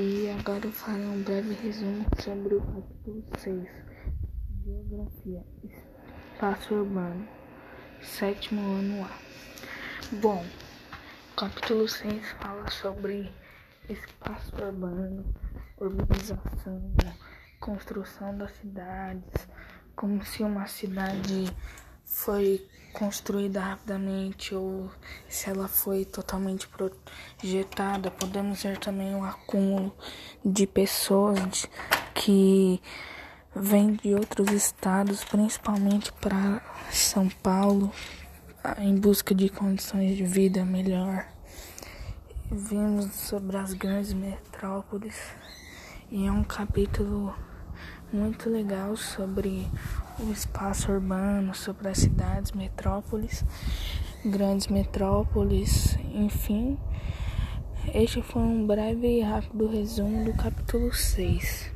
E agora eu farei um breve resumo sobre o capítulo 6, Geografia, Espaço Urbano, sétimo ano A. Bom, o capítulo 6 fala sobre espaço urbano, urbanização, construção das cidades, como se uma cidade foi construída rapidamente ou se ela foi totalmente projetada. Podemos ver também o acúmulo de pessoas que vêm de outros estados, principalmente para São Paulo, em busca de condições de vida melhor. Vimos sobre as grandes metrópoles e é um capítulo muito legal sobre o espaço urbano, sobre as cidades, metrópoles, grandes metrópoles, enfim. Este foi um breve e rápido resumo do capítulo 6.